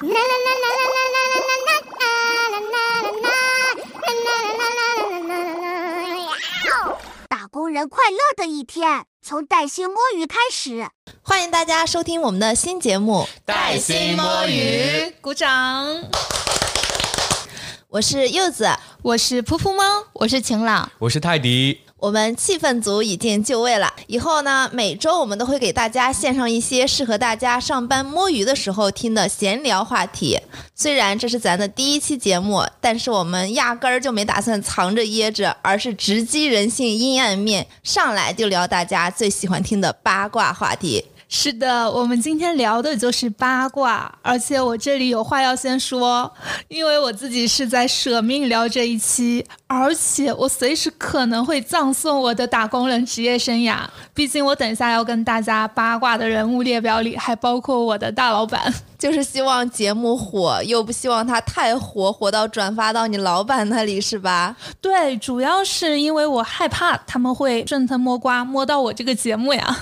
打工人快乐的一天，从带薪摸鱼开始。欢迎大家收听我们的新节目《带薪摸鱼》，鼓掌。我是柚子，我是噗噗猫，我是晴朗，我是泰迪。我们气氛组已经就位了，以后呢，每周我们都会给大家献上一些适合大家上班摸鱼的时候听的闲聊话题。虽然这是咱的第一期节目，但是我们压根儿就没打算藏着掖着，而是直击人性阴暗面，上来就聊大家最喜欢听的八卦话题。是的，我们今天聊的就是八卦，而且我这里有话要先说，因为我自己是在舍命聊这一期，而且我随时可能会葬送我的打工人职业生涯。毕竟我等一下要跟大家八卦的人物列表里还包括我的大老板。就是希望节目火，又不希望它太火，火到转发到你老板那里，是吧？对，主要是因为我害怕他们会顺藤摸瓜摸到我这个节目呀。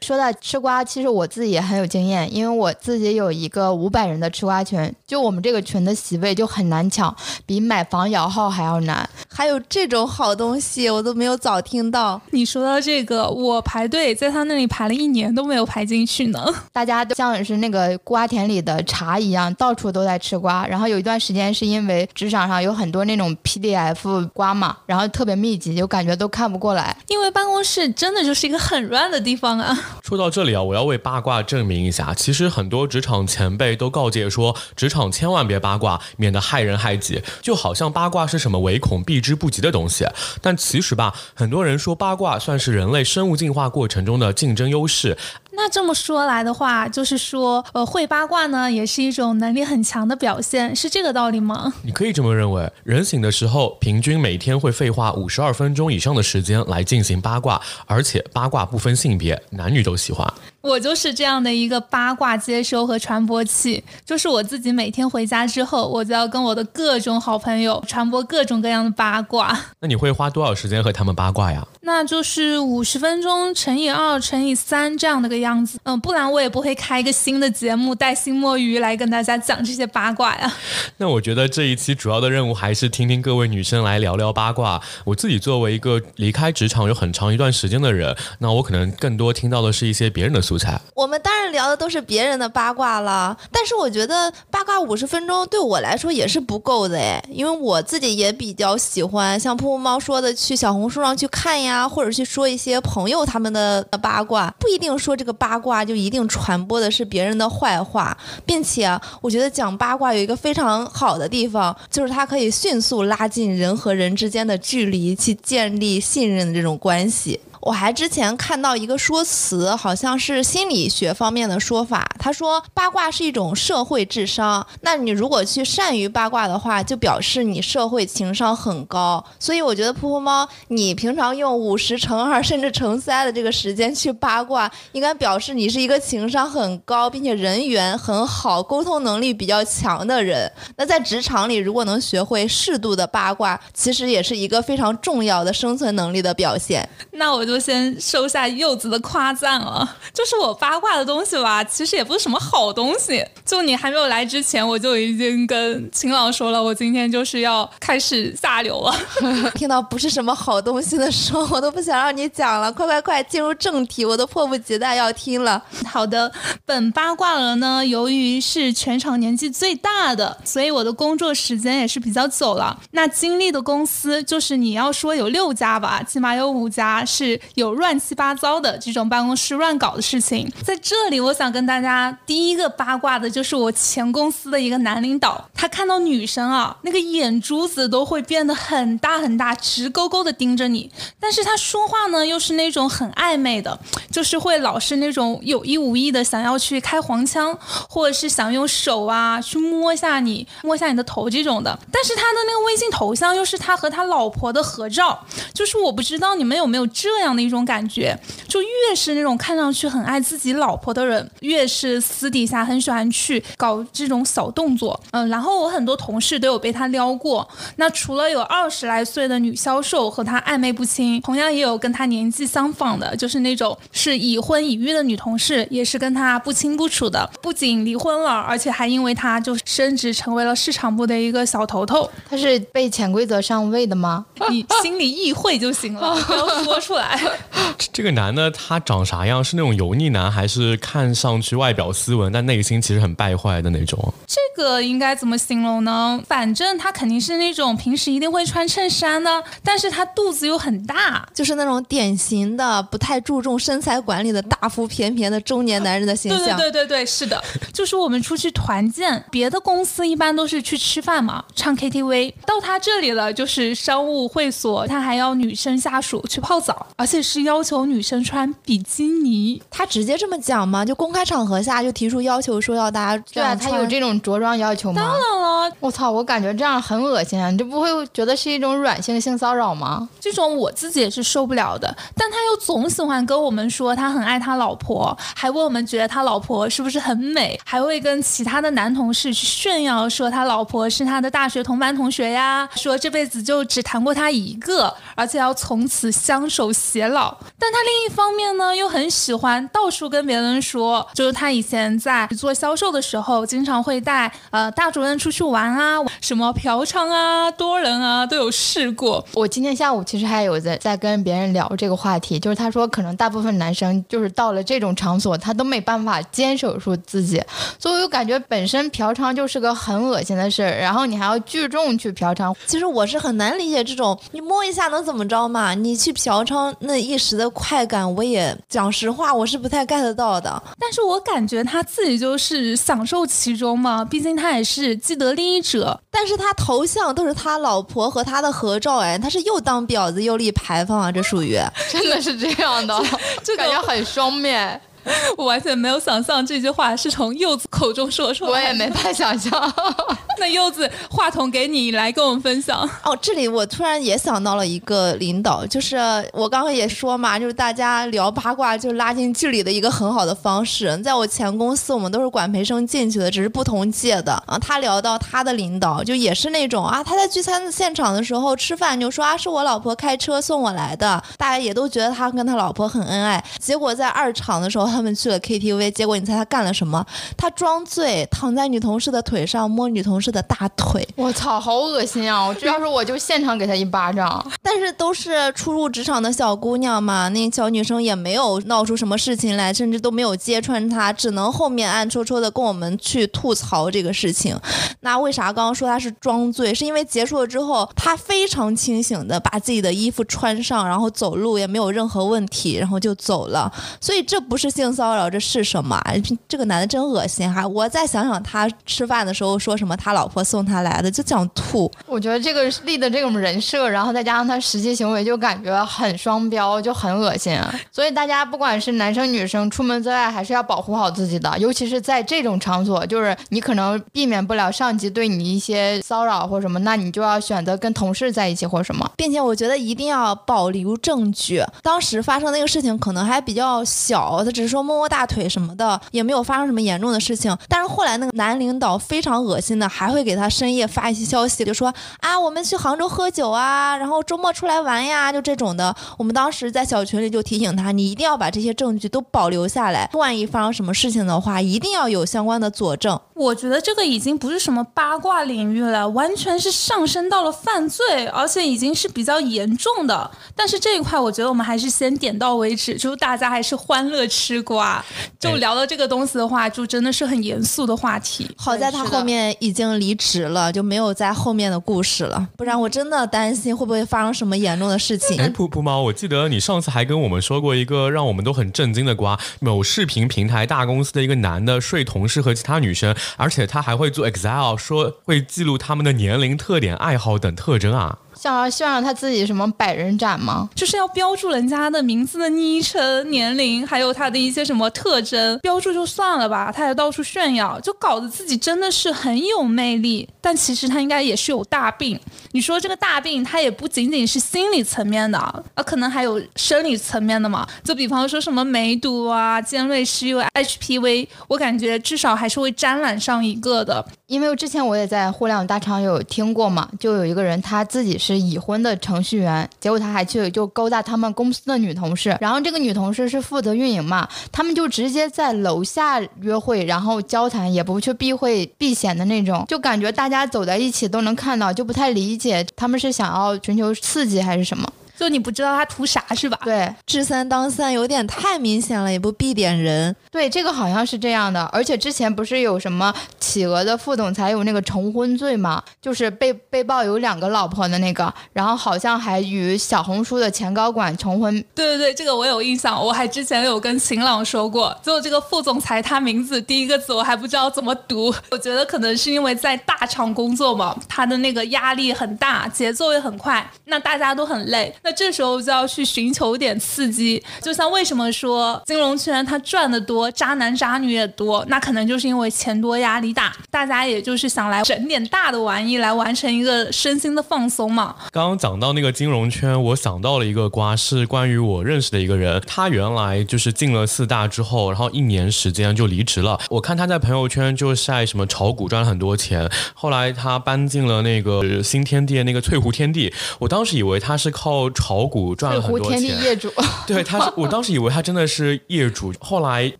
说到吃瓜，其实我自己也很有经验，因为我自己有一个五百人的吃瓜群，就我们这个群的席位就很难抢，比买房摇号还要难。还有这种好东西，我都没有早听到。你说到这个，我排队在他那里排了一年都没有排进去呢。大家都像是那个瓜田里。的茶一样，到处都在吃瓜。然后有一段时间是因为职场上有很多那种 PDF 瓜嘛，然后特别密集，就感觉都看不过来。因为办公室真的就是一个很乱的地方啊。说到这里啊，我要为八卦证明一下。其实很多职场前辈都告诫说，职场千万别八卦，免得害人害己。就好像八卦是什么唯恐避之不及的东西。但其实吧，很多人说八卦算是人类生物进化过程中的竞争优势。那这么说来的话，就是说，呃，会八卦呢，也是一种能力很强的表现，是这个道理吗？你可以这么认为。人醒的时候，平均每天会废话五十二分钟以上的时间来进行八卦，而且八卦不分性别，男女都喜欢。我就是这样的一个八卦接收和传播器，就是我自己每天回家之后，我就要跟我的各种好朋友传播各种各样的八卦。那你会花多少时间和他们八卦呀？那就是五十分钟乘以二乘以三这样的个样子。嗯，不然我也不会开一个新的节目带薪摸鱼来跟大家讲这些八卦呀。那我觉得这一期主要的任务还是听听各位女生来聊聊八卦。我自己作为一个离开职场有很长一段时间的人，那我可能更多听到的是一些别人的素材。我们当然聊的都是别人的八卦了，但是我觉得八卦五十分钟对我来说也是不够的哎，因为我自己也比较喜欢像噗噗猫说的去小红书上去看呀，啊或者去说一些朋友他们的八卦，不一定说这个八卦就一定传播的是别人的坏话，并且我觉得讲八卦有一个非常好的地方，就是它可以迅速拉近人和人之间的距离，去建立信任的这种关系。我还之前看到一个说辞，好像是心理学方面的说法。他说八卦是一种社会智商，那你如果去善于八卦的话，就表示你社会情商很高。所以我觉得噗噗猫，你平常用五十乘二甚至乘三的这个时间去八卦，应该表示你是一个情商很高，并且人缘很好、沟通能力比较强的人。那在职场里，如果能学会适度的八卦，其实也是一个非常重要的生存能力的表现。那我就。先收下柚子的夸赞了，就是我八卦的东西吧，其实也不是什么好东西。就你还没有来之前，我就已经跟秦朗说了，我今天就是要开始下流了。听到不是什么好东西的时候，我都不想让你讲了，快快快进入正题，我都迫不及待要听了。好的，本八卦了呢，由于是全场年纪最大的，所以我的工作时间也是比较久了。那经历的公司就是你要说有六家吧，起码有五家是。有乱七八糟的这种办公室乱搞的事情，在这里，我想跟大家第一个八卦的就是我前公司的一个男领导，他看到女生啊，那个眼珠子都会变得很大很大，直勾勾的盯着你，但是他说话呢又是那种很暧昧的，就是会老是那种有意无意的想要去开黄腔，或者是想用手啊去摸一下你，摸一下你的头这种的，但是他的那个微信头像又是他和他老婆的合照，就是我不知道你们有没有这样。样的一种感觉。就越是那种看上去很爱自己老婆的人，越是私底下很喜欢去搞这种小动作。嗯，然后我很多同事都有被他撩过。那除了有二十来岁的女销售和他暧昧不清，同样也有跟他年纪相仿的，就是那种是已婚已育的女同事，也是跟他不清不楚的。不仅离婚了，而且还因为他就升职成为了市场部的一个小头头。他是被潜规则上位的吗？你心里意会就行了，不要说出来。这这个男的他长啥样？是那种油腻男，还是看上去外表斯文，但内心其实很败坏的那种？这个应该怎么形容呢？反正他肯定是那种平时一定会穿衬衫的，但是他肚子又很大，就是那种典型的不太注重身材管理的大腹便便的中年男人的形对对象。对对对，是的，就是我们出去团建，别的公司一般都是去吃饭嘛，唱 KTV，到他这里了就是商务会所，他还要女生下属去泡澡，而且是要求女生穿比基尼。他直接这么讲吗？就公开场合下就提出要求说要大家对啊，他有这种着装要求吗？当然了，我操，我感觉这样很恶心啊！你这不会觉得是一种软性性骚扰吗？这种我自己也是受不了的，但他又总喜欢跟我们说他很爱他老婆，还问我们觉得他老婆是不是很美，还会跟其他的男同事去炫耀说他老婆是他的大学同班同学呀，说这辈子就只谈过他一个，而且要从此相守偕老。但他另一方面呢，又很喜欢到处跟别人说，就是他以前在做销售的时候，经常会带呃大主任出去玩啊，什么嫖娼啊、多人啊都有试过。我今天下午其实还有在在跟别人聊这个话题，就是他说可能大部分男生就是到了这种场所，他都没办法坚守住自己，所以我就感觉本身嫖娼就是个很恶心的事儿，然后你还要聚众去嫖娼，其实我是很难理解这种，你摸一下能怎么着嘛？你去嫖娼那一时的快感，我也讲实话，我是不太 get 到的。但是我感觉他自己就是享受其中嘛，毕竟他也是既得利益者。但是他头像都是他老婆和他的合照，哎，他是又当婊子又立牌坊啊，这属于。真的是这样的，就感觉很双面，我完全没有想象这句话是从柚子口中说出来的。我也没法想象。那柚子，话筒给你来跟我们分享。哦，这里我突然也想到了一个领导，就是我刚刚也说嘛，就是大家聊八卦就拉近距离的一个很好的方式。在我前公司，我们都是管培生进去的，只是不同届的啊。他聊到他的领导，就也是那种啊，他在聚餐现场的时候吃饭就说啊，是我老婆开车送我来的，大家也都觉得他跟他老婆很恩爱。结果在二场的时候，他们去了 KTV，结果你猜他干了什么？他装醉，躺在女同事的腿上摸女同事的大腿。我操，好恶心啊！我这要是我就现场给他一巴掌。但是都是初入职场的小姑娘嘛，那小女生也没有闹出什么事情来，甚至都没有揭穿他，只能后面暗戳戳的跟我们去吐槽这个事情。那为啥刚刚说他是装醉？是因为结束了之后，他非常清醒的把自己的衣服穿上，然后走路也没有任何问题，然后就走了。所以这不是性骚扰，这是什么？这个男的真恶心哈！我再想想他吃饭的时候说什么，他老婆送他来的，就想吐。我觉得这个立的这种人设，然后再加上他实际行为，就感觉很双标，就很恶心。所以大家不管是男生女生，出门在外还是要保护好自己的，尤其是在这种场所，就是你可能避免不了上级对你一些骚扰或什么，那你就要选择跟同事在一起或什么。并且我觉得一定要保留证据。当时发生那个事情可能还比较小，他只是说说摸摸大腿什么的，也没有发生什么严重的事情。但是后来那个男领导非常恶心的，还会给他深夜发一些消息，就说啊，我们去杭州喝酒啊，然后周末出来玩呀，就这种的。我们当时在小群里就提醒他，你一定要把这些证据都保留下来，万一发生什么事情的话，一定要有相关的佐证。我觉得这个已经不是什么八卦领域了，完全是上升到了犯罪，而且已经是比较严重的。但是这一块，我觉得我们还是先点到为止，就大家还是欢乐吃瓜。就聊到这个东西的话，就真的是很严肃的话题。好在他后面已经离职了，就没有在后面的故事了，不然我真的担心会不会发生什么严重的事情。哎，噗噗猫，我记得你上次还跟我们说过一个让我们都很震惊的瓜，某视频平台大公司的一个男的睡同事和其他女生，而且他还会做 Excel，说会记录他们的年龄、特点、爱好等特征啊。像要炫耀他自己什么百人斩吗？就是要标注人家的名字的昵称、年龄，还有他的一些什么特征，标注就算了吧，他还到处炫耀，就搞得自己真的是很有魅力。但其实他应该也是有大病。你说这个大病，它也不仅仅是心理层面的啊，可能还有生理层面的嘛。就比方说什么梅毒啊、尖锐湿疣、HPV，我感觉至少还是会沾染上一个的。因为之前我也在互联网大厂有听过嘛，就有一个人他自己是已婚的程序员，结果他还去就勾搭他们公司的女同事，然后这个女同事是负责运营嘛，他们就直接在楼下约会，然后交谈，也不去避讳避嫌的那种，就感觉大家走在一起都能看到，就不太理解他们是想要寻求刺激还是什么。就你不知道他图啥是吧？对，知三当三有点太明显了，也不避点人。对，这个好像是这样的。而且之前不是有什么企鹅的副总裁有那个重婚罪吗？就是被被曝有两个老婆的那个，然后好像还与小红书的前高管重婚。对对对，这个我有印象，我还之前有跟晴朗说过。就这个副总裁，他名字第一个字我还不知道怎么读。我觉得可能是因为在大厂工作嘛，他的那个压力很大，节奏也很快，那大家都很累。那这时候就要去寻求点刺激，就像为什么说金融圈他赚的多，渣男渣女也多，那可能就是因为钱多压力大，大家也就是想来整点大的玩意来完成一个身心的放松嘛。刚刚讲到那个金融圈，我想到了一个瓜，是关于我认识的一个人，他原来就是进了四大之后，然后一年时间就离职了。我看他在朋友圈就晒什么炒股赚了很多钱，后来他搬进了那个新天地那个翠湖天地，我当时以为他是靠炒股。赚了很多钱，业主，对，他是我当时以为他真的是业主，后来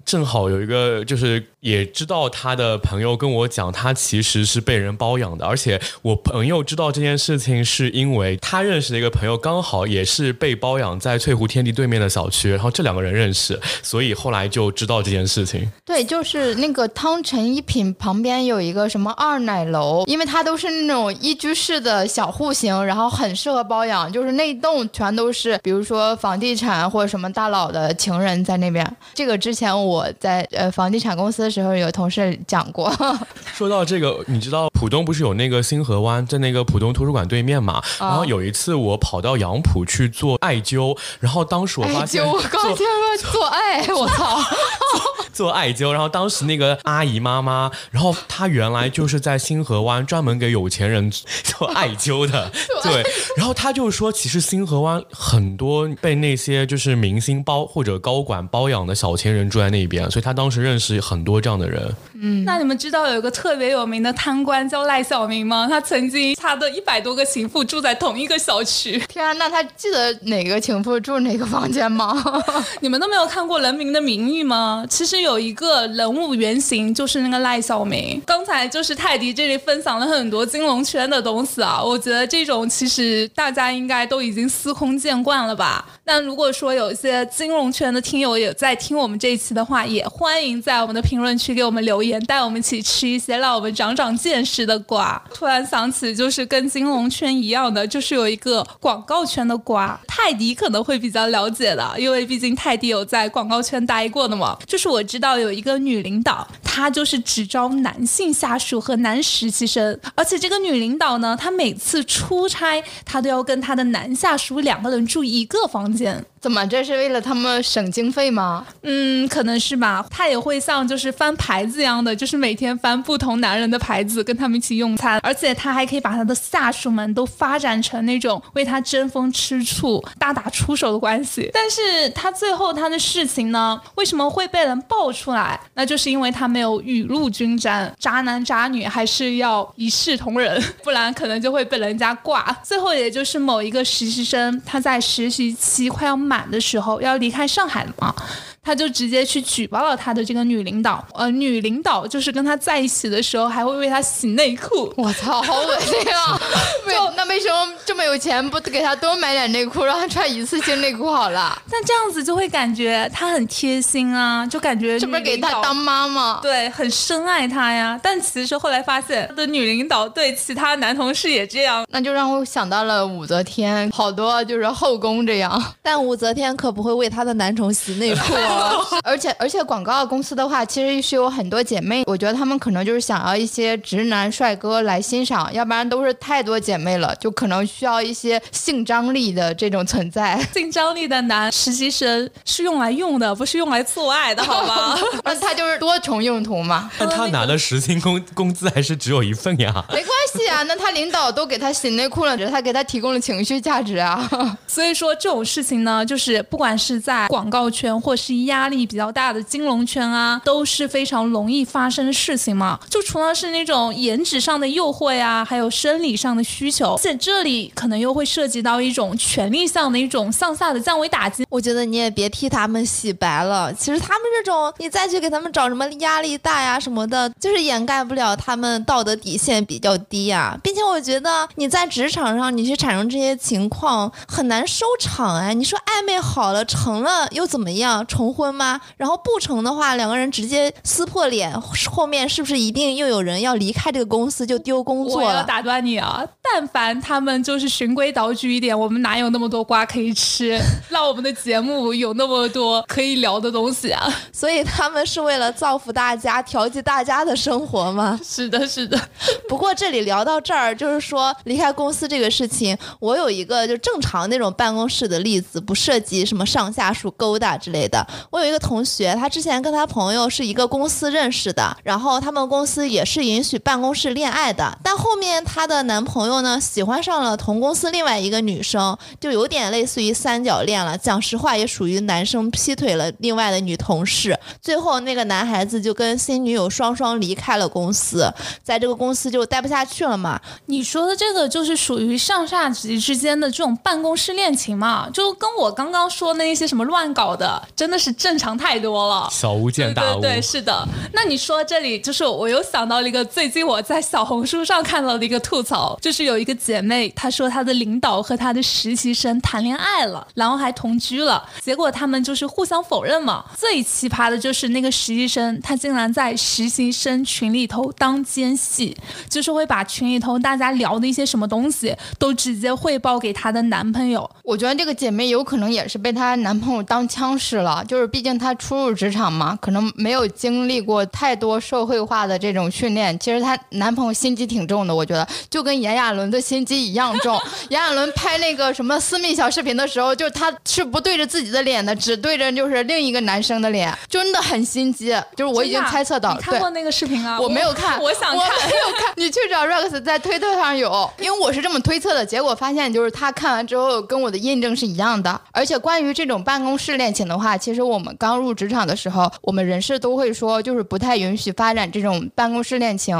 正好有一个就是也知道他的朋友跟我讲，他其实是被人包养的，而且我朋友知道这件事情是因为他认识的一个朋友刚好也是被包养在翠湖天地对面的小区，然后这两个人认识，所以后来就知道这件事情。对，就是那个汤臣一品旁边有一个什么二奶楼，因为它都是那种一居室的小户型，然后很适合包养，就是那栋全都。是，比如说房地产或者什么大佬的情人在那边。这个之前我在呃房地产公司时候，有同事讲过。说到这个，你知道浦东不是有那个星河湾，在那个浦东图书馆对面嘛？然后有一次我跑到杨浦去做艾灸，然后当时我发现，我刚听说做艾，我操，做艾灸。然后当时那个阿姨妈妈，然后她原来就是在星河湾专门给有钱人做艾灸的，对。然后她就说，其实星河湾。很多被那些就是明星包或者高管包养的小钱人住在那边，所以她当时认识很多这样的人。嗯，那你们知道有一个特别有名的贪官叫赖小明吗？他曾经他的一百多个情妇住在同一个小区。天啊，那他记得哪个情妇住哪个房间吗？你们都没有看过《人民的名义》吗？其实有一个人物原型就是那个赖小明。刚才就是泰迪这里分享了很多金融圈的东西啊，我觉得这种其实大家应该都已经司空。见惯了吧？那如果说有一些金融圈的听友也在听我们这一期的话，也欢迎在我们的评论区给我们留言，带我们一起吃一些让我们长长见识的瓜。突然想起，就是跟金融圈一样的，就是有一个广告圈的瓜，泰迪可能会比较了解的，因为毕竟泰迪有在广告圈待过的嘛。就是我知道有一个女领导，她就是只招男性下属和男实习生，而且这个女领导呢，她每次出差，她都要跟她的男下属两个人。住一个房间。怎么？这是为了他们省经费吗？嗯，可能是吧。他也会像就是翻牌子一样的，就是每天翻不同男人的牌子，跟他们一起用餐。而且他还可以把他的下属们都发展成那种为他争风吃醋、大打出手的关系。但是他最后他的事情呢，为什么会被人爆出来？那就是因为他没有雨露均沾，渣男渣女还是要一视同仁，不然可能就会被人家挂。最后也就是某一个实习生，他在实习期快要满。的时候要离开上海了嘛？他就直接去举报了他的这个女领导，呃，女领导就是跟他在一起的时候还会为他洗内裤。我操，好恶心啊！就那为什么这么有钱不给他多买点内裤，让他穿一次性内裤好了？但这样子就会感觉他很贴心啊，就感觉这不是给他当妈妈？对，很深爱他呀。但其实后来发现，他的女领导对其他男同事也这样，那就让我想到了武则天，好多就是后宫这样。但武则天可不会为她的男宠洗内裤哦。而且而且广告公司的话，其实是有很多姐妹，我觉得她们可能就是想要一些直男帅哥来欣赏，要不然都是太多姐妹了，就可能需要一些性张力的这种存在。性张力的男实习生是用来用的，不是用来做爱的，好吗？那他就是多重用途嘛，但他拿的实薪工工资还是只有一份呀。没关系啊，那他领导都给他洗内裤了，他给他提供了情绪价值啊。所以说这种事情呢，就是不管是在广告圈，或是压力比较大的金融圈啊，都是非常容易发生的事情嘛。就除了是那种颜值上的诱惑呀，还有生理上的需求，而且这里可能又会涉及到一种权力上的一种向下的降维打击。我觉得你也别替他们洗白了。其实他们这种，你再去给他们找什么压力大呀什么的，就是掩盖不了他们道德底线比较低呀。并且我觉得你在职场上你去产生这些情况很难收场哎。你说暧昧好了成了又怎么样？重婚吗？然后不成的话，两个人直接撕破脸，后面是不是一定又有人要离开这个公司就丢工作了？我要打断你啊！但凡他们就是循规蹈矩一点，我们哪有那么多瓜可以吃？让我们的节目有那么多可以聊的东西啊！所以他们是为了造福大家、调剂大家的生活吗？是的，是的。不过这里聊到这儿，就是说离开公司这个事情，我有一个就正常那种办公室的例子，不涉及什么上下属勾搭之类的。我有一个同学，他之前跟他朋友是一个公司认识的，然后他们公司也是允许办公室恋爱的，但后面她的男朋友呢喜欢上了同公司另外一个女生，就有点类似于三角恋了。讲实话，也属于男生劈腿了另外的女同事。最后那个男孩子就跟新女友双双离开了公司，在这个公司就待不下去了嘛。你说的这个就是属于上下级之间的这种办公室恋情嘛？就跟我刚刚说那些什么乱搞的，真的是正常太多了。小巫见大巫，对对是的。那你说这里就是我又想到了一个最近我在小红书上看到的一个吐槽，就是有一个姐妹她说她的领导和她的实习生谈恋爱了，然后还同居了，结果他们就是互相否认嘛。最奇葩的就是那个实习生，他竟然在实习生群里头当奸细，就是会把群里头大家聊的一些什么东西都直接汇报给她的男朋友。我觉得这个姐妹有可能也是被她男朋友当枪使了，就是毕竟她初入职场嘛，可能没有经历过太多社会化的这种训练。其实她男朋友心机挺重的，我觉得就跟炎亚纶的心机一样重。炎亚纶拍那个什么私密小视频的时候，就是他是不对着自己的脸的，只对着就是另一个男生的脸，真的很心机。就是我已经猜测到，你看过那个视频啊？我没有看，我想看，我没有看。你去找 Rex 在推特上有，因为我是这么推测的，结果发现就是他看完之后跟我的印证是一样的。而且关于这种办公室恋情的话，其实我们刚入职场的时候，我们人事都会说，就是不太允许发展这种办公室恋情。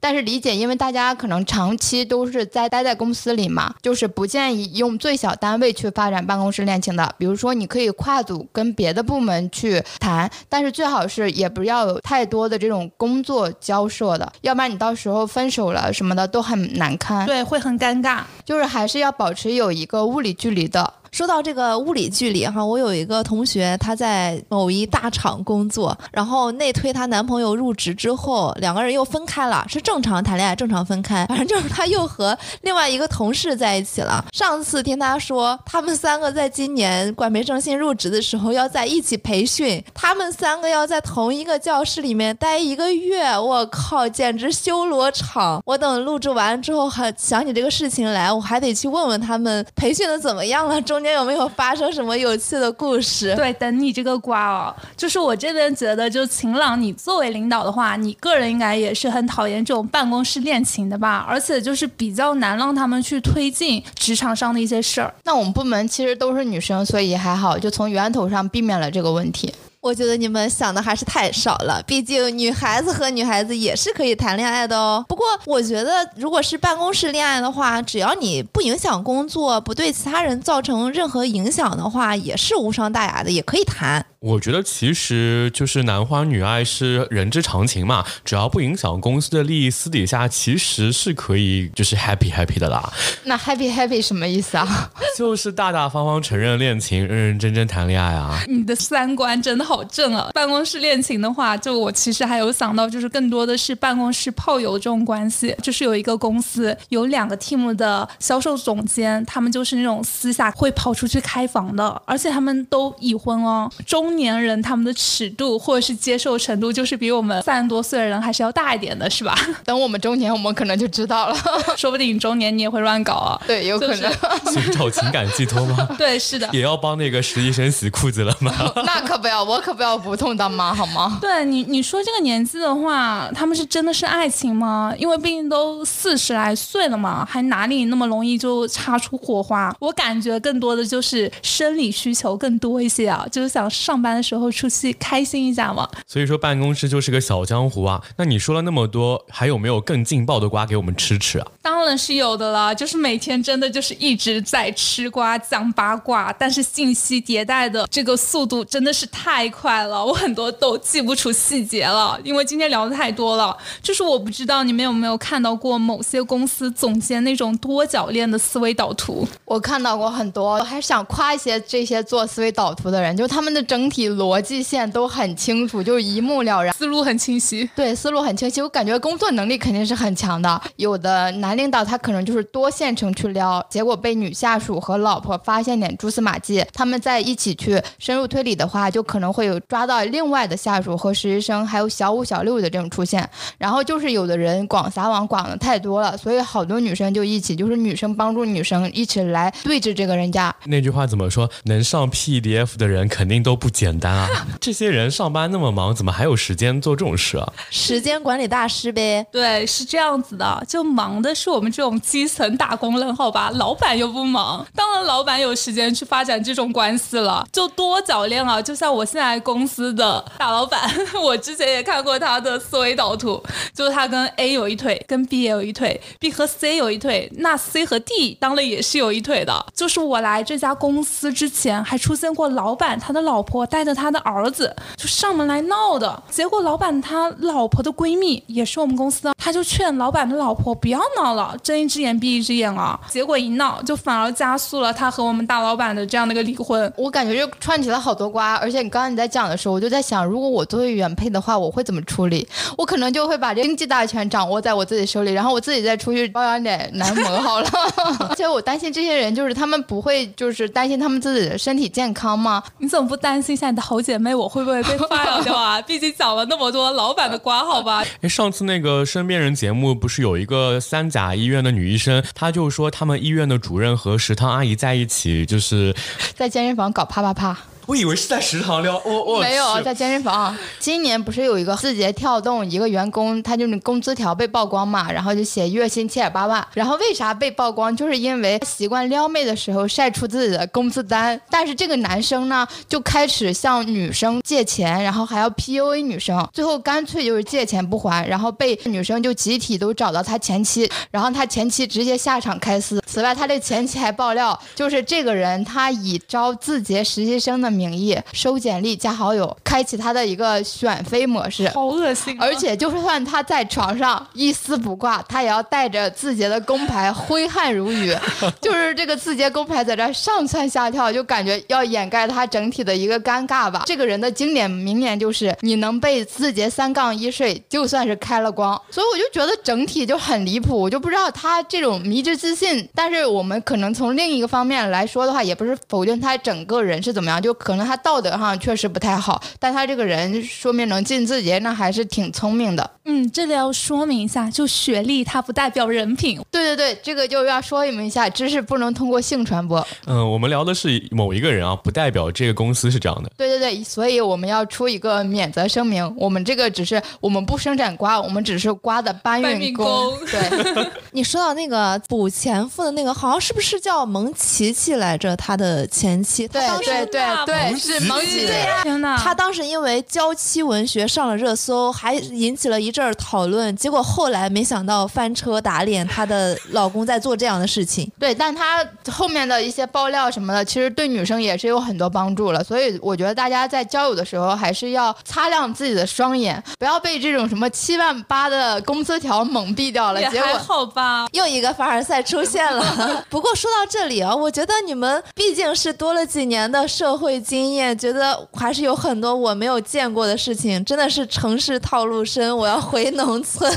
但是理解，因为大家可能长期都是在待在公司里嘛，就是不建议用最小单位去发展办公室恋情的。比如说，你可以跨组跟别的部门去谈，但是最好是也不要有太多的这种工作交涉的，要不然你到时候分手了什么的都很难堪。对，会很尴尬。就是还是要保持有一个物理距离的。说到这个物理距离哈，我有一个同学，她在某一大厂工作，然后内推她男朋友入职之后，两个人又分开了，是正常谈恋爱，正常分开，反正就是她又和另外一个同事在一起了。上次听她说，他们三个在今年管培生新入职的时候要在一起培训，他们三个要在同一个教室里面待一个月，我靠，简直修罗场！我等录制完之后，还想起这个事情来，我还得去问问他们培训的怎么样了，中。有没有发生什么有趣的故事？对，等你这个瓜哦，就是我这边觉得，就晴朗，你作为领导的话，你个人应该也是很讨厌这种办公室恋情的吧？而且就是比较难让他们去推进职场上的一些事儿。那我们部门其实都是女生，所以还好，就从源头上避免了这个问题。我觉得你们想的还是太少了，毕竟女孩子和女孩子也是可以谈恋爱的哦。不过我觉得，如果是办公室恋爱的话，只要你不影响工作，不对其他人造成任何影响的话，也是无伤大雅的，也可以谈。我觉得其实就是男欢女爱是人之常情嘛，只要不影响公司的利益，私底下其实是可以就是 happy happy 的啦。那 happy happy 什么意思啊？就是大大方方承认恋情，认认真真谈恋爱啊。你的三观真的好。好正啊。办公室恋情的话，就我其实还有想到，就是更多的是办公室炮友这种关系。就是有一个公司有两个 team 的销售总监，他们就是那种私下会跑出去开房的，而且他们都已婚哦。中年人他们的尺度或者是接受程度，就是比我们三十多岁的人还是要大一点的，是吧？等我们中年，我们可能就知道了。说不定你中年你也会乱搞啊。对，有可能。寻找情感寄托吗？对，是的。也要帮那个实习生洗裤子了吗？那可不要，我可不要不痛当妈，好吗？对你，你说这个年纪的话，他们是真的是爱情吗？因为毕竟都四十来岁了嘛，还哪里那么容易就擦出火花？我感觉更多的就是生理需求更多一些啊，就是想上班的时候出去开心一下嘛。所以说办公室就是个小江湖啊。那你说了那么多，还有没有更劲爆的瓜给我们吃吃啊？当然是有的了，就是每天真的就是一直在吃瓜讲八卦，但是信息迭代的这个速度真的是太快了，我很多都记不出细节了，因为今天聊的太多了。就是我不知道你们有没有看到过某些公司总监那种多角恋的思维导图？我看到过很多，我还是想夸一些这些做思维导图的人，就他们的整体逻辑线都很清楚，就是一目了然，思路很清晰。对，思路很清晰，我感觉工作能力肯定是很强的。有的男领导他可能就是多线程去撩，结果被女下属和老婆发现点蛛丝马迹，他们在一起去深入推理的话，就可能会有抓到另外的下属和实习生，还有小五、小六的这种出现。然后就是有的人广撒网广的太多了，所以好多女生就一起，就是女生帮助女生一起来对峙这个人家。那句话怎么说？能上 PDF 的人肯定都不简单啊！这些人上班那么忙，怎么还有时间做这种事啊？时间管理大师呗。对，是这样子的，就忙的是我们这种基层打工人，好吧？老板又不忙，当然老板有时间去发展这种关系了，就多早恋啊！就像我现在在公司的大老板，我之前也看过他的思维导图，就是他跟 A 有一腿，跟 B 也有一腿，B 和 C 有一腿，那 C 和 D 当了也是有一腿的。就是我来这家公司之前，还出现过老板他的老婆带着他的儿子就上门来闹的，结果老板他老婆的闺蜜也是我们公司的，他就劝老板的老婆不要闹了，睁一只眼闭一只眼啊。结果一闹，就反而加速了他和我们大老板的这样的一个离婚。我感觉就串起了好多瓜，而且你刚刚你在讲的时候，我就在想，如果我作为原配的话，我会怎么处理？我可能就会把这经济大权掌握在我自己手里，然后我自己再出去包养点男模好了。而且我担心这些人，就是他们不会就是担心他们自己的身体健康吗？你怎么不担心一下你的好姐妹我会不会被 发扬掉啊？毕竟讲了那么多老板的瓜，好吧？哎，上次那个身边人节目不是有一个三甲医院的女医生，她就说他们医院的主任和食堂阿姨在一起，就是在健身房搞啪啪啪。我以为是在食堂撩，我我没有在健身房。今年不是有一个字节跳动一个员工，他就是工资条被曝光嘛，然后就写月薪七点八万。然后为啥被曝光？就是因为习惯撩妹的时候晒出自己的工资单，但是这个男生呢就开始向女生借钱，然后还要 PUA 女生，最后干脆就是借钱不还，然后被女生就集体都找到他前妻，然后他前妻直接下场开撕。此外，他的前妻还爆料，就是这个人他以招字节实习生的。名义收简历加好友，开启他的一个选妃模式，好恶心！而且就算他在床上一丝不挂，他也要带着字节的工牌挥汗如雨，就是这个字节工牌在这上蹿下跳，就感觉要掩盖他整体的一个尴尬吧。这个人的经典名言就是：“你能被字节三杠一睡，就算是开了光。”所以我就觉得整体就很离谱，我就不知道他这种迷之自信。但是我们可能从另一个方面来说的话，也不是否定他整个人是怎么样，就。可能他道德上确实不太好，但他这个人说明能进字节，那还是挺聪明的。嗯，这里要说明一下，就学历它不代表人品。对对对，这个就要说明一下，知识不能通过性传播。嗯，我们聊的是某一个人啊，不代表这个公司是这样的。对对对，所以我们要出一个免责声明，我们这个只是我们不生产瓜，我们只是瓜的搬运工。对，你说到那个补前夫的那个，好像是不是叫蒙奇奇来着？他的前妻。对对对对。对，是蒙奇。天哪，他当时因为娇妻文学上了热搜，还引起了一阵讨论。结果后来没想到翻车打脸，她的老公在做这样的事情。对，但她后面的一些爆料什么的，其实对女生也是有很多帮助了。所以我觉得大家在交友的时候，还是要擦亮自己的双眼，不要被这种什么七万八的工资条蒙蔽掉了。结果好吧。吧？又一个凡尔赛出现了。不过说到这里啊，我觉得你们毕竟是多了几年的社会经验，觉得还是有很多我没有见过的事情。真的是城市套路深，我要回农村。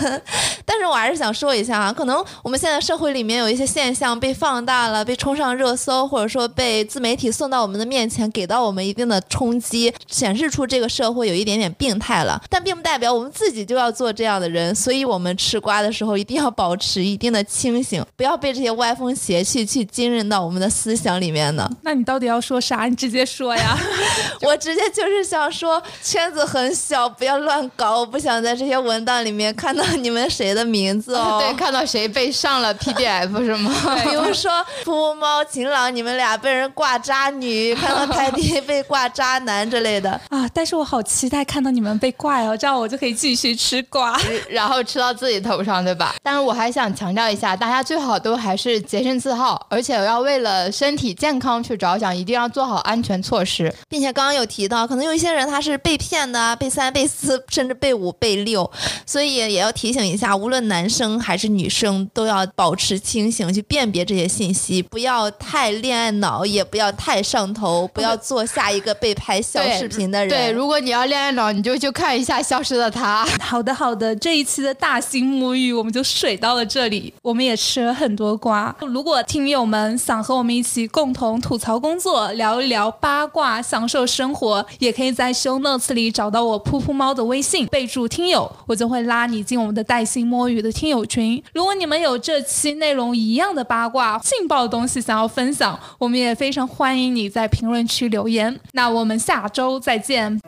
但是我还是想说一下啊，可能我们现在社会里面有一些现象被放大了，被冲上热搜，或者说被自媒体送到我们的面前，给到我们一定的冲击，显示出这个社会有一点点病态了。但并不代表我们自己就要做这样的人，所以我们吃瓜的时候一定要保持一定的清醒，不要被这些歪风邪气去浸润到我们的思想里面呢。那你到底要说啥？你直接说呀！我直接就是想说，圈子很小，不要乱搞。我不想在这些文档里面看到你们谁的名字哦。对，看到谁被上了 PDF 是吗？比如说噗噗猫、晴朗，你们俩被人挂渣女，看到泰迪被挂渣男之类的。啊！但是我好期待看到你们被挂哦，这样我就可以继续吃瓜。然后吃到自己头上，对吧？但是我还想强调一下，大家最好都还是洁身自好，而且要为了身体健康去着想，一定要做好安全措施。并且刚刚有提到，可能有一些人他是被骗的啊，被三、被四，甚至被五、被六，所以也要提醒一下，无论男生还是女生，都要保持清醒，去辨别这些信息，不要太恋爱脑，也不要太上头，不要做下一个被拍小视频的人。对，如果你要恋爱脑，你就去看一下《消失的他》。好的，好的，这一期的大型沐浴我们就水到了这里，我们也吃了很多瓜。如果听友们想和我们一起共同吐槽工作，聊一聊八卦，享受生活，也可以在 show notes 里找到我噗噗猫的微信，备注听友，我就会拉你进我们的带薪摸鱼的听友群。如果你们有这期内容一样的八卦、劲爆的东西想要分享，我们也非常欢迎你在评论区留言。那我们下周再见。